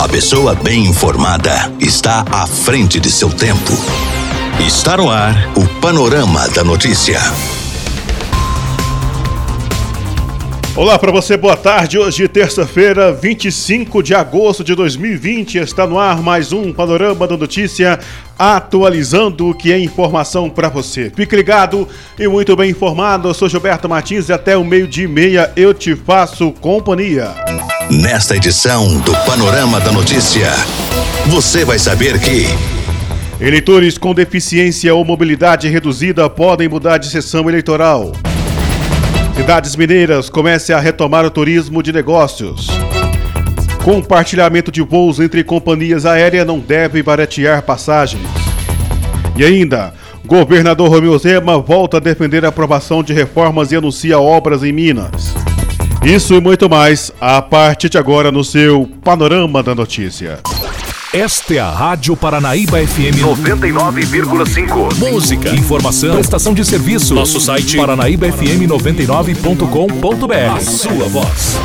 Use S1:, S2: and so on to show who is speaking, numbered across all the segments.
S1: A pessoa bem informada está à frente de seu tempo. Está no ar o Panorama da Notícia.
S2: Olá para você, boa tarde. Hoje, terça-feira, 25 de agosto de 2020, está no ar mais um Panorama da Notícia, atualizando o que é informação para você. Fique ligado e muito bem informado. Eu sou Gilberto Martins e até o meio-dia e meia eu te faço companhia.
S1: Nesta edição do Panorama da Notícia, você vai saber que.
S2: Eleitores com deficiência ou mobilidade reduzida podem mudar de sessão eleitoral. Cidades mineiras comecem a retomar o turismo de negócios. Compartilhamento de voos entre companhias aéreas não deve baratear passagens. E ainda, governador Romeu Zema volta a defender a aprovação de reformas e anuncia obras em Minas. Isso e muito mais a partir de agora no seu Panorama da Notícia.
S3: Esta é a Rádio Paranaíba FM 99,5. Música, informação, prestação de serviço. Nosso site paranaíbafm99.com.br. A sua voz.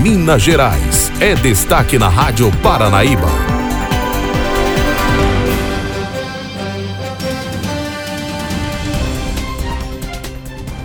S3: Minas Gerais é destaque na Rádio Paranaíba.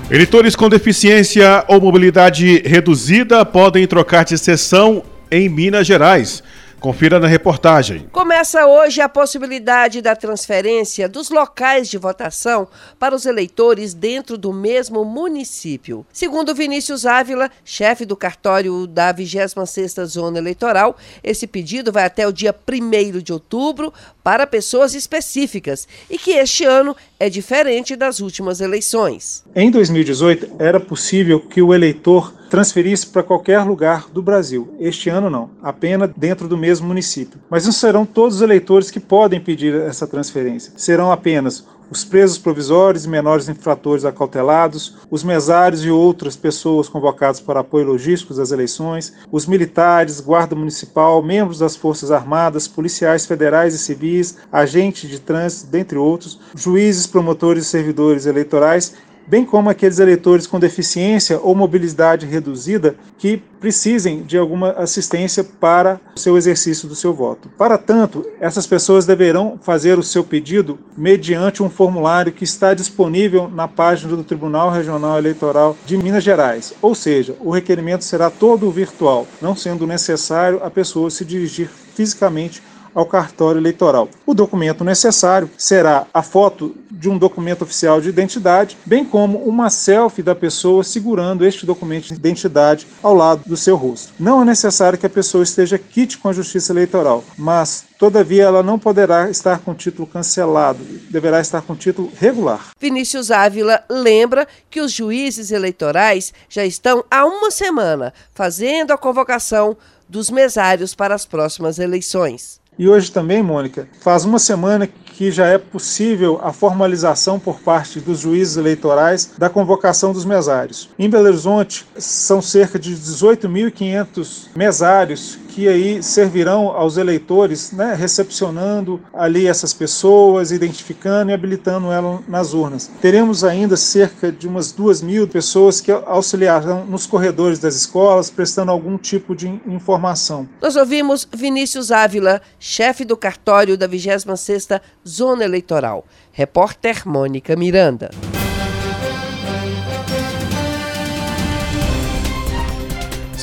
S2: Eleitores com deficiência ou mobilidade reduzida podem trocar de sessão em Minas Gerais. Confira na reportagem.
S4: Começa hoje a possibilidade da transferência dos locais de votação para os eleitores dentro do mesmo município. Segundo Vinícius Ávila, chefe do cartório da 26ª Zona Eleitoral, esse pedido vai até o dia 1 de outubro para pessoas específicas e que este ano é diferente das últimas eleições.
S5: Em 2018, era possível que o eleitor transferisse para qualquer lugar do Brasil. Este ano não, apenas dentro do mesmo município. Mas não serão todos os eleitores que podem pedir essa transferência. Serão apenas os presos provisórios e menores infratores acautelados, os mesários e outras pessoas convocadas para apoio logístico das eleições, os militares, guarda municipal, membros das Forças Armadas, policiais federais e civis, agentes de trânsito, dentre outros, juízes, promotores e servidores eleitorais bem como aqueles eleitores com deficiência ou mobilidade reduzida que precisem de alguma assistência para o seu exercício do seu voto. Para tanto, essas pessoas deverão fazer o seu pedido mediante um formulário que está disponível na página do Tribunal Regional Eleitoral de Minas Gerais. Ou seja, o requerimento será todo virtual, não sendo necessário a pessoa se dirigir fisicamente ao cartório eleitoral. O documento necessário será a foto de um documento oficial de identidade, bem como uma selfie da pessoa segurando este documento de identidade ao lado do seu rosto. Não é necessário que a pessoa esteja quite com a Justiça Eleitoral, mas Todavia, ela não poderá estar com título cancelado, deverá estar com título regular.
S4: Vinícius Ávila lembra que os juízes eleitorais já estão há uma semana fazendo a convocação dos mesários para as próximas eleições.
S5: E hoje também, Mônica, faz uma semana que já é possível a formalização por parte dos juízes eleitorais da convocação dos mesários. Em Belo Horizonte, são cerca de 18.500 mesários que aí servirão aos eleitores, né, recepcionando ali essas pessoas, identificando e habilitando elas nas urnas. Teremos ainda cerca de umas duas mil pessoas que auxiliarão nos corredores das escolas, prestando algum tipo de informação.
S4: Nós ouvimos Vinícius Ávila, chefe do cartório da 26ª Zona Eleitoral. Repórter Mônica Miranda.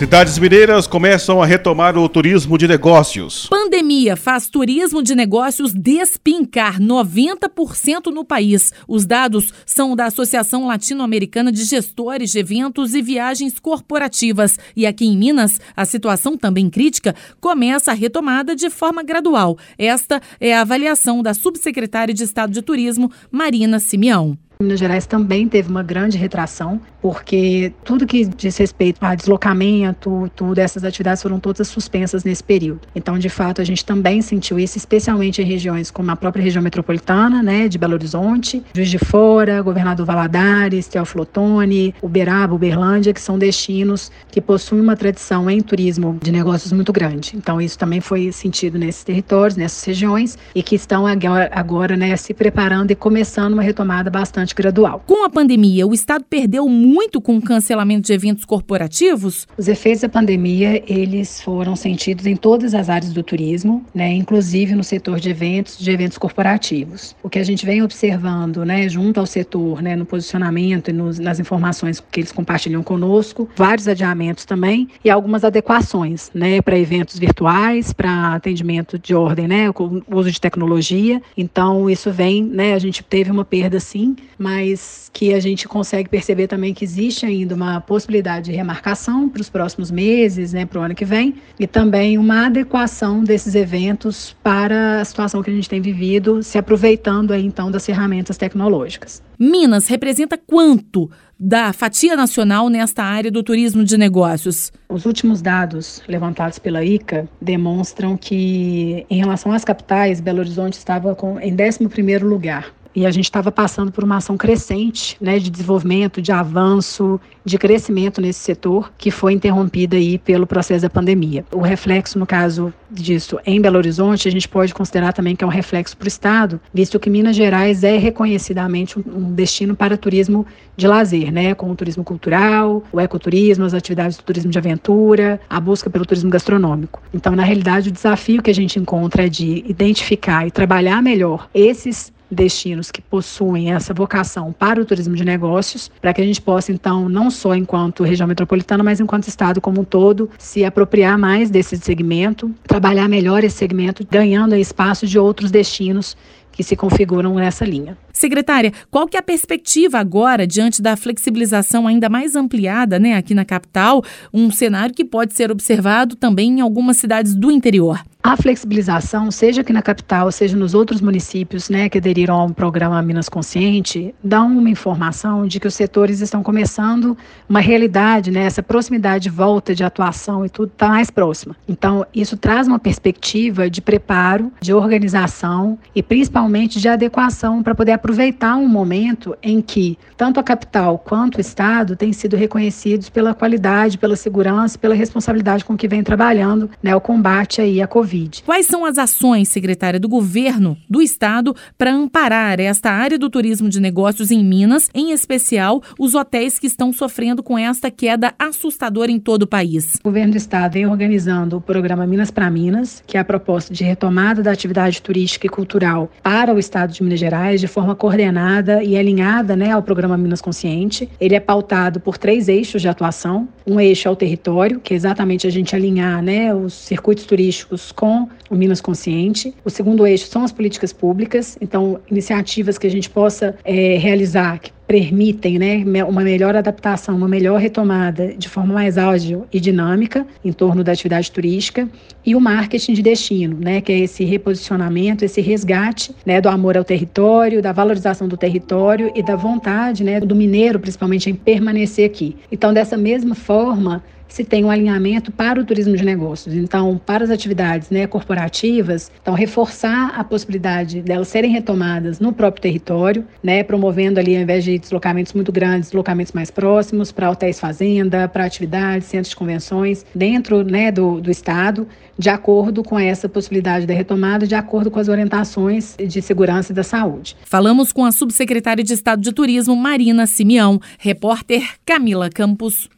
S2: Cidades mineiras começam a retomar o turismo de negócios.
S6: Pandemia faz turismo de negócios despincar 90% no país. Os dados são da Associação Latino-Americana de Gestores de Eventos e Viagens Corporativas. E aqui em Minas, a situação também crítica começa a retomada de forma gradual. Esta é a avaliação da subsecretária de Estado de Turismo, Marina Simeão.
S7: Minas Gerais também teve uma grande retração, porque tudo que diz respeito a deslocamento, tudo, essas atividades foram todas suspensas nesse período. Então, de fato, a gente também sentiu isso, especialmente em regiões como a própria região metropolitana, né, de Belo Horizonte, Juiz de Fora, Governador Valadares, Teoflotone, Uberaba, Uberlândia, que são destinos que possuem uma tradição em turismo de negócios muito grande. Então, isso também foi sentido nesses territórios, nessas regiões, e que estão agora, agora né, se preparando e começando uma retomada bastante gradual.
S6: Com a pandemia, o Estado perdeu muito com o cancelamento de eventos corporativos?
S7: Os efeitos da pandemia, eles foram sentidos em todas as áreas do turismo, né, inclusive no setor de eventos, de eventos corporativos. O que a gente vem observando, né, junto ao setor, né, no posicionamento e nos, nas informações que eles compartilham conosco, vários adiamentos também e algumas adequações, né, para eventos virtuais, para atendimento de ordem, né, com uso de tecnologia. Então, isso vem, né, a gente teve uma perda sim, mas que a gente consegue perceber também que existe ainda uma possibilidade de remarcação para os próximos meses, né, para o ano que vem, e também uma adequação desses eventos para a situação que a gente tem vivido, se aproveitando aí então das ferramentas tecnológicas.
S6: Minas representa quanto da fatia nacional nesta área do turismo de negócios?
S7: Os últimos dados levantados pela ICA demonstram que, em relação às capitais, Belo Horizonte estava com, em 11º lugar e a gente estava passando por uma ação crescente né, de desenvolvimento, de avanço, de crescimento nesse setor, que foi interrompida aí pelo processo da pandemia. O reflexo, no caso disso, em Belo Horizonte, a gente pode considerar também que é um reflexo para o Estado, visto que Minas Gerais é reconhecidamente um destino para turismo de lazer, né, com o turismo cultural, o ecoturismo, as atividades do turismo de aventura, a busca pelo turismo gastronômico. Então, na realidade, o desafio que a gente encontra é de identificar e trabalhar melhor esses destinos que possuem essa vocação para o turismo de negócios, para que a gente possa, então, não só enquanto região metropolitana, mas enquanto Estado como um todo, se apropriar mais desse segmento, trabalhar melhor esse segmento, ganhando espaço de outros destinos que se configuram nessa linha.
S6: Secretária, qual que é a perspectiva agora diante da flexibilização ainda mais ampliada, né, aqui na capital, um cenário que pode ser observado também em algumas cidades do interior?
S7: A flexibilização, seja aqui na capital, seja nos outros municípios né, que aderiram ao programa Minas Consciente, dá uma informação de que os setores estão começando uma realidade, né, essa proximidade de volta de atuação e tudo está mais próxima. Então, isso traz uma perspectiva de preparo, de organização e principalmente de adequação para poder aproveitar um momento em que tanto a capital quanto o Estado têm sido reconhecidos pela qualidade, pela segurança, pela responsabilidade com que vem trabalhando né, o combate aí à Covid. Covid.
S6: Quais são as ações, secretária, do governo do estado para amparar esta área do turismo de negócios em Minas, em especial os hotéis que estão sofrendo com esta queda assustadora em todo o país?
S7: O governo do estado vem organizando o programa Minas para Minas, que é a proposta de retomada da atividade turística e cultural para o estado de Minas Gerais de forma coordenada e alinhada né, ao programa Minas Consciente. Ele é pautado por três eixos de atuação. Um eixo é o território, que é exatamente a gente alinhar né, os circuitos turísticos com o Minas Consciente. O segundo eixo são as políticas públicas, então iniciativas que a gente possa é, realizar que permitem né, uma melhor adaptação, uma melhor retomada de forma mais ágil e dinâmica em torno da atividade turística e o marketing de destino, né, que é esse reposicionamento, esse resgate né, do amor ao território, da valorização do território e da vontade né, do mineiro, principalmente, em permanecer aqui. Então, dessa mesma forma, se tem um alinhamento para o turismo de negócios. Então, para as atividades né, corporativas, então reforçar a possibilidade delas serem retomadas no próprio território, né, promovendo ali, ao invés de deslocamentos muito grandes, deslocamentos mais próximos para hotéis fazenda, para atividades, centros de convenções dentro né, do, do estado, de acordo com essa possibilidade da retomada, de acordo com as orientações de segurança e da saúde.
S6: Falamos com a subsecretária de Estado de Turismo, Marina Simeão, repórter Camila Campos.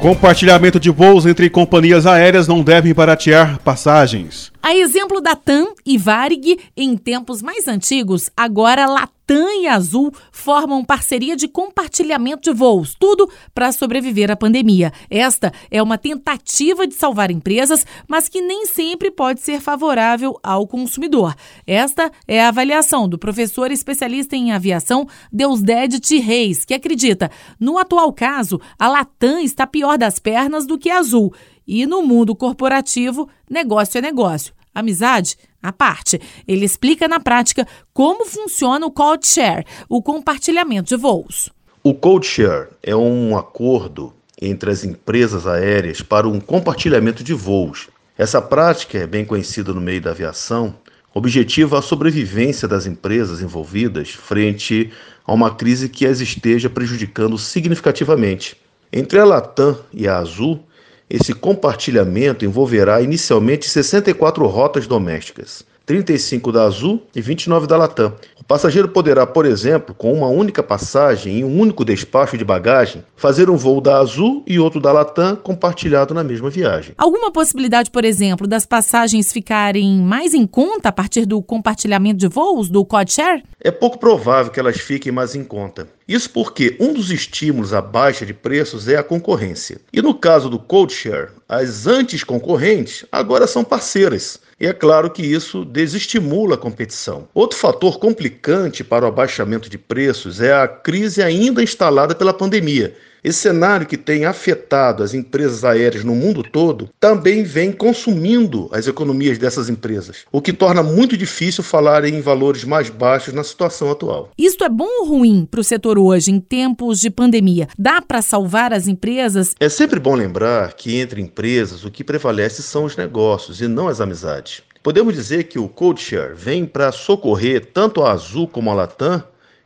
S2: Compartilhamento de voos entre companhias aéreas não devem baratear passagens.
S6: A exemplo da TAM e Varig, em tempos mais antigos, agora Latam TAM e Azul formam parceria de compartilhamento de voos, tudo para sobreviver à pandemia. Esta é uma tentativa de salvar empresas, mas que nem sempre pode ser favorável ao consumidor. Esta é a avaliação do professor especialista em aviação Deusdedit Reis, que acredita, no atual caso, a Latam está pior das pernas do que a Azul. E no mundo corporativo, negócio é negócio. Amizade à parte. Ele explica na prática como funciona o code share, o compartilhamento de voos.
S8: O code share é um acordo entre as empresas aéreas para um compartilhamento de voos. Essa prática é bem conhecida no meio da aviação, objetiva a sobrevivência das empresas envolvidas frente a uma crise que as esteja prejudicando significativamente. Entre a Latam e a Azul, esse compartilhamento envolverá inicialmente 64 rotas domésticas, 35 da Azul e 29 da Latam. O passageiro poderá, por exemplo, com uma única passagem e um único despacho de bagagem, fazer um voo da Azul e outro da Latam compartilhado na mesma viagem.
S6: Alguma possibilidade, por exemplo, das passagens ficarem mais em conta a partir do compartilhamento de voos do Codeshare?
S8: É pouco provável que elas fiquem mais em conta. Isso porque um dos estímulos à baixa de preços é a concorrência. E no caso do Codeshare, as antes concorrentes agora são parceiras. E é claro que isso desestimula a competição. Outro fator complicante para o abaixamento de preços é a crise ainda instalada pela pandemia. Esse cenário que tem afetado as empresas aéreas no mundo todo também vem consumindo as economias dessas empresas, o que torna muito difícil falar em valores mais baixos na situação atual.
S6: Isto é bom ou ruim para o setor hoje, em tempos de pandemia? Dá para salvar as empresas?
S8: É sempre bom lembrar que entre empresas o que prevalece são os negócios e não as amizades. Podemos dizer que o CodeShare vem para socorrer tanto a Azul como a Latam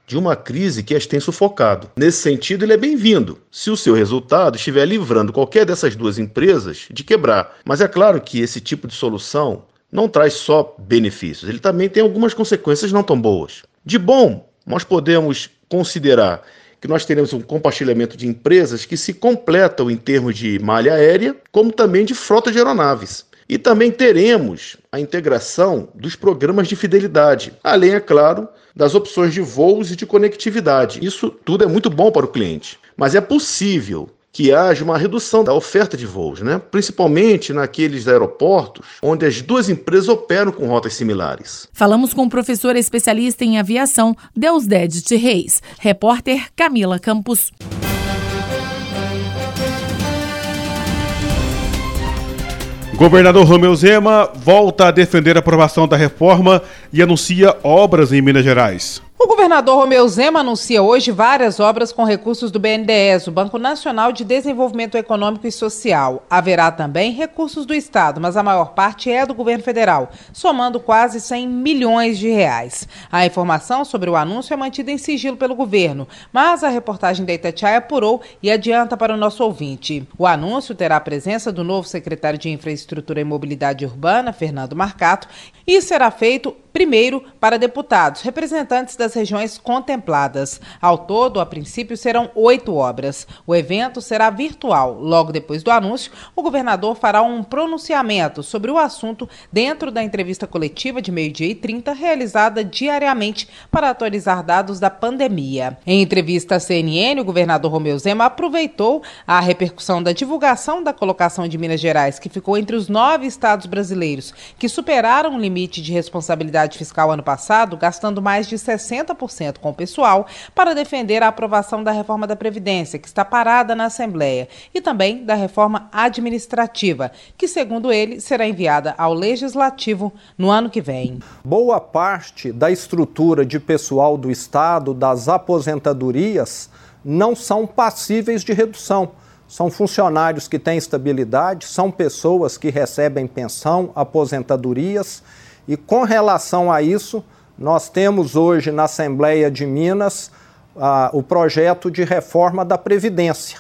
S8: de uma crise que as tem sufocado. Nesse sentido, ele é bem-vindo, se o seu resultado estiver livrando qualquer dessas duas empresas de quebrar. Mas é claro que esse tipo de solução não traz só benefícios, ele também tem algumas consequências não tão boas. De bom, nós podemos considerar que nós teremos um compartilhamento de empresas que se completam em termos de malha aérea, como também de frota de aeronaves. E também teremos a integração dos programas de fidelidade, além, é claro, das opções de voos e de conectividade. Isso tudo é muito bom para o cliente, mas é possível que haja uma redução da oferta de voos, né? principalmente naqueles aeroportos onde as duas empresas operam com rotas similares.
S6: Falamos com o professor especialista em aviação, Deusdedit Reis, repórter Camila Campos.
S2: Governador Romeu Zema volta a defender a aprovação da reforma e anuncia obras em Minas Gerais.
S9: O governador Romeu Zema anuncia hoje várias obras com recursos do BNDES, o Banco Nacional de Desenvolvimento Econômico e Social. Haverá também recursos do Estado, mas a maior parte é do governo federal, somando quase 100 milhões de reais. A informação sobre o anúncio é mantida em sigilo pelo governo, mas a reportagem da Itatiaia apurou e adianta para o nosso ouvinte. O anúncio terá a presença do novo secretário de Infraestrutura e Mobilidade Urbana, Fernando Marcato, e será feito primeiro para deputados, representantes das regiões contempladas. Ao todo, a princípio, serão oito obras. O evento será virtual. Logo depois do anúncio, o governador fará um pronunciamento sobre o assunto dentro da entrevista coletiva de meio-dia e 30, realizada diariamente para atualizar dados da pandemia. Em entrevista à CNN, o governador Romeu Zema aproveitou a repercussão da divulgação da colocação de Minas Gerais, que ficou entre os nove estados brasileiros que superaram o limite de responsabilidade fiscal ano passado, gastando mais de 60% com o pessoal, para defender a aprovação da reforma da Previdência, que está parada na Assembleia, e também da reforma administrativa, que, segundo ele, será enviada ao Legislativo no ano que vem.
S10: Boa parte da estrutura de pessoal do Estado, das aposentadorias, não são passíveis de redução. São funcionários que têm estabilidade, são pessoas que recebem pensão, aposentadorias, e com relação a isso, nós temos hoje na Assembleia de Minas ah, o projeto de reforma da Previdência,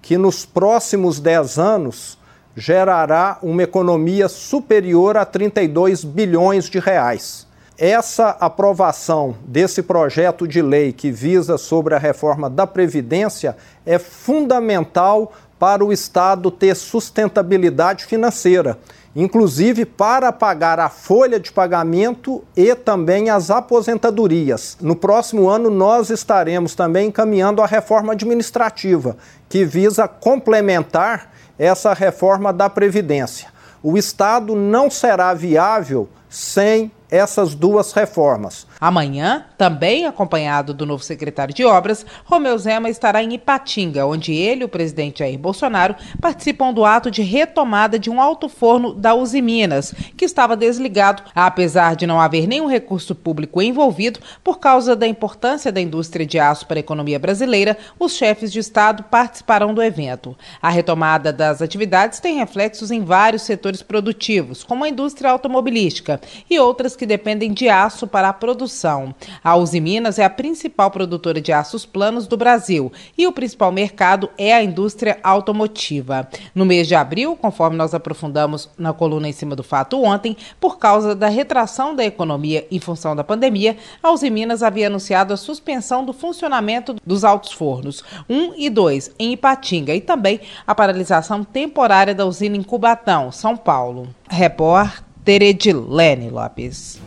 S10: que nos próximos 10 anos gerará uma economia superior a 32 bilhões de reais. Essa aprovação desse projeto de lei que visa sobre a reforma da Previdência é fundamental para o Estado ter sustentabilidade financeira inclusive para pagar a folha de pagamento e também as aposentadorias. No próximo ano, nós estaremos também encaminhando a reforma administrativa, que visa complementar essa reforma da Previdência. O Estado não será viável sem essas duas reformas.
S9: Amanhã, também acompanhado do novo secretário de Obras, Romeu Zema estará em Ipatinga, onde ele e o presidente Jair Bolsonaro participam do ato de retomada de um alto forno da Uzi Minas, que estava desligado, apesar de não haver nenhum recurso público envolvido por causa da importância da indústria de aço para a economia brasileira, os chefes de Estado participarão do evento. A retomada das atividades tem reflexos em vários setores produtivos, como a indústria automobilística e outras que dependem de aço para a produção. A Uzi Minas é a principal produtora de aços planos do Brasil e o principal mercado é a indústria automotiva. No mês de abril, conforme nós aprofundamos na coluna em cima do fato ontem, por causa da retração da economia em função da pandemia, a Uzi Minas havia anunciado a suspensão do funcionamento dos altos fornos 1 e 2 em Ipatinga e também a paralisação temporária da usina em Cubatão, São Paulo. Repórter Edilene Lopes.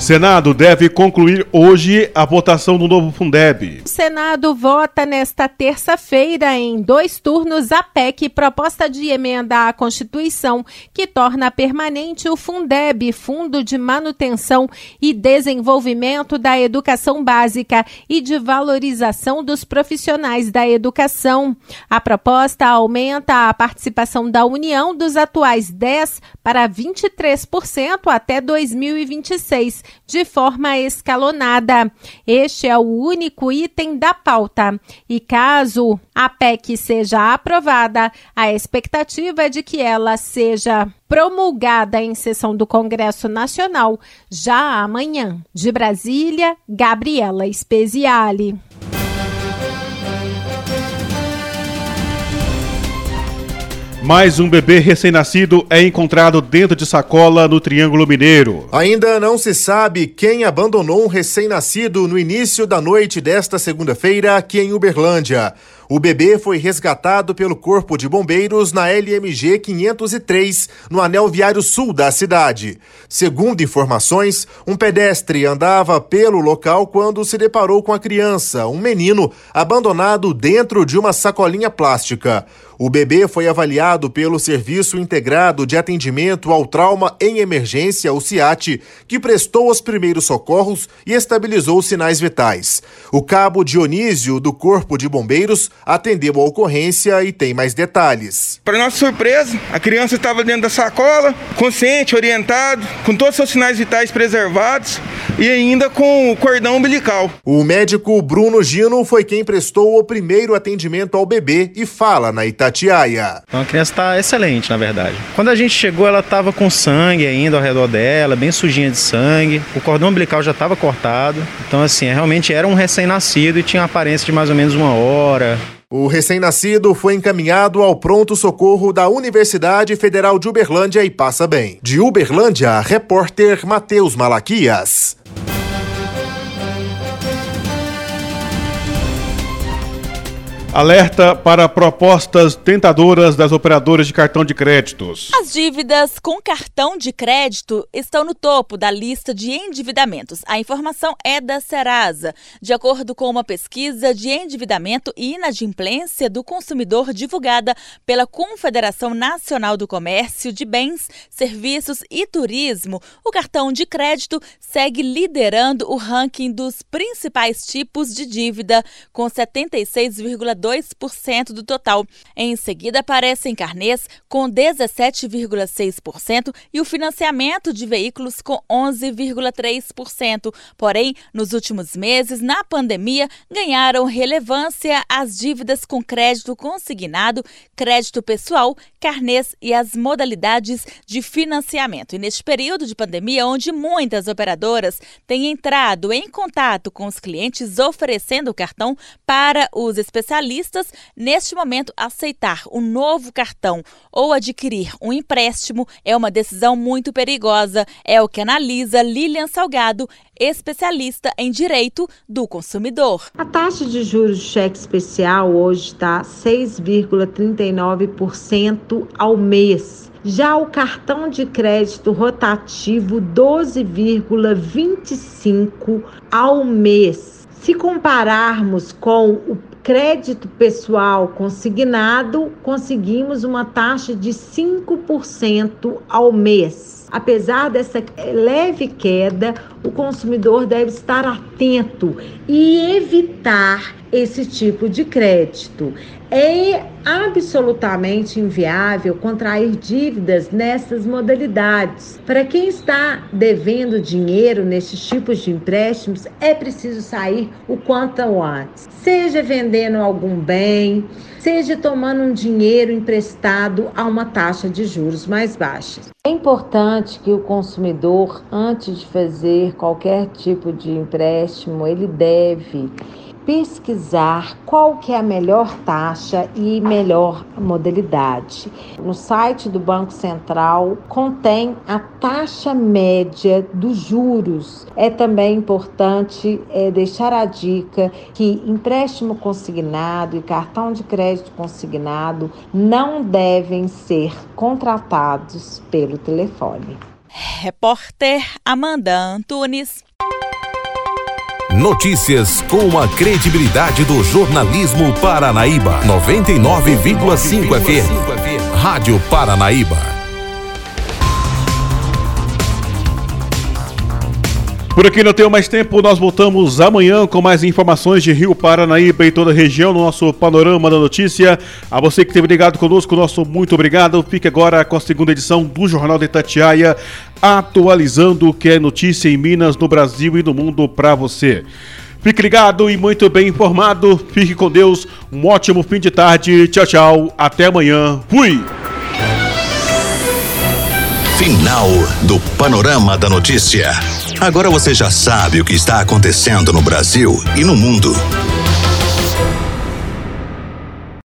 S2: Senado deve concluir hoje a votação do novo Fundeb.
S11: O Senado vota nesta terça-feira em dois turnos a PEC, proposta de emenda à Constituição, que torna permanente o Fundeb, Fundo de Manutenção e Desenvolvimento da Educação Básica e de Valorização dos Profissionais da Educação. A proposta aumenta a participação da União dos atuais 10 para 23% até 2026 de forma escalonada. Este é o único item da pauta. E caso a PEC seja aprovada, a expectativa é de que ela seja promulgada em sessão do Congresso Nacional já amanhã. De Brasília, Gabriela Speziale.
S2: Mais um bebê recém-nascido é encontrado dentro de sacola no Triângulo Mineiro.
S8: Ainda não se sabe quem abandonou um recém-nascido no início da noite desta segunda-feira aqui em Uberlândia. O bebê foi resgatado pelo Corpo de Bombeiros na LMG 503, no anel viário sul da cidade. Segundo informações, um pedestre andava pelo local quando se deparou com a criança, um menino, abandonado dentro de uma sacolinha plástica. O bebê foi avaliado pelo Serviço Integrado de Atendimento ao Trauma em Emergência, o CIAT, que prestou os primeiros socorros e estabilizou os sinais vitais. O cabo Dionísio, do Corpo de Bombeiros, atendeu a ocorrência e tem mais detalhes.
S12: Para nossa surpresa, a criança estava dentro da sacola, consciente, orientado, com todos os seus sinais vitais preservados e ainda com o cordão umbilical.
S8: O médico Bruno Gino foi quem prestou o primeiro atendimento ao bebê e fala na Itatiaia.
S13: Então a criança está excelente, na verdade. Quando a gente chegou, ela estava com sangue ainda ao redor dela, bem sujinha de sangue. O cordão umbilical já estava cortado. Então, assim, realmente era um recém-nascido e tinha aparência de mais ou menos uma hora.
S8: O recém-nascido foi encaminhado ao pronto-socorro da Universidade Federal de Uberlândia e passa bem. De Uberlândia, repórter Matheus Malaquias.
S2: Alerta para propostas tentadoras das operadoras de cartão de créditos.
S14: As dívidas com cartão de crédito estão no topo da lista de endividamentos. A informação é da Serasa. De acordo com uma pesquisa de endividamento e inadimplência do consumidor divulgada pela Confederação Nacional do Comércio de Bens, Serviços e Turismo, o cartão de crédito segue liderando o ranking dos principais tipos de dívida, com 76,2 2% do total. Em seguida, aparecem carnês com 17,6% e o financiamento de veículos com 11,3%. Porém, nos últimos meses, na pandemia, ganharam relevância as dívidas com crédito consignado, crédito pessoal, carnês e as modalidades de financiamento. E neste período de pandemia, onde muitas operadoras têm entrado em contato com os clientes oferecendo o cartão para os especialistas, especialistas, neste momento, aceitar um novo cartão ou adquirir um empréstimo é uma decisão muito perigosa. É o que analisa Lilian Salgado, especialista em direito do consumidor.
S15: A taxa de juros do cheque especial hoje está 6,39% ao mês. Já o cartão de crédito rotativo 12,25 ao mês. Se compararmos com o crédito pessoal consignado, conseguimos uma taxa de 5% ao mês. Apesar dessa leve queda, o consumidor deve estar atento e evitar esse tipo de crédito. É absolutamente inviável contrair dívidas nessas modalidades. Para quem está devendo dinheiro nesses tipos de empréstimos, é preciso sair o quanto antes. Seja vendendo algum bem, seja tomando um dinheiro emprestado a uma taxa de juros mais baixa. É importante que o consumidor, antes de fazer qualquer tipo de empréstimo, ele deve pesquisar qual que é a melhor taxa e melhor modalidade. No site do Banco Central contém a taxa média dos juros. É também importante é, deixar a dica que empréstimo consignado e cartão de crédito consignado não devem ser contratados pelo telefone.
S14: Repórter Amanda Antunes.
S3: Notícias com a credibilidade do jornalismo Paranaíba. 99,5 FM. Rádio Paranaíba.
S2: Por aqui não tenho mais tempo, nós voltamos amanhã com mais informações de Rio Paranaíba e toda a região no nosso Panorama da Notícia. A você que esteve ligado conosco, nosso muito obrigado. Fique agora com a segunda edição do Jornal de Itatiaia, atualizando o que é notícia em Minas, no Brasil e no mundo para você. Fique ligado e muito bem informado. Fique com Deus. Um ótimo fim de tarde. Tchau, tchau. Até amanhã. Fui!
S1: Final do Panorama da Notícia. Agora você já sabe o que está acontecendo no Brasil e no mundo.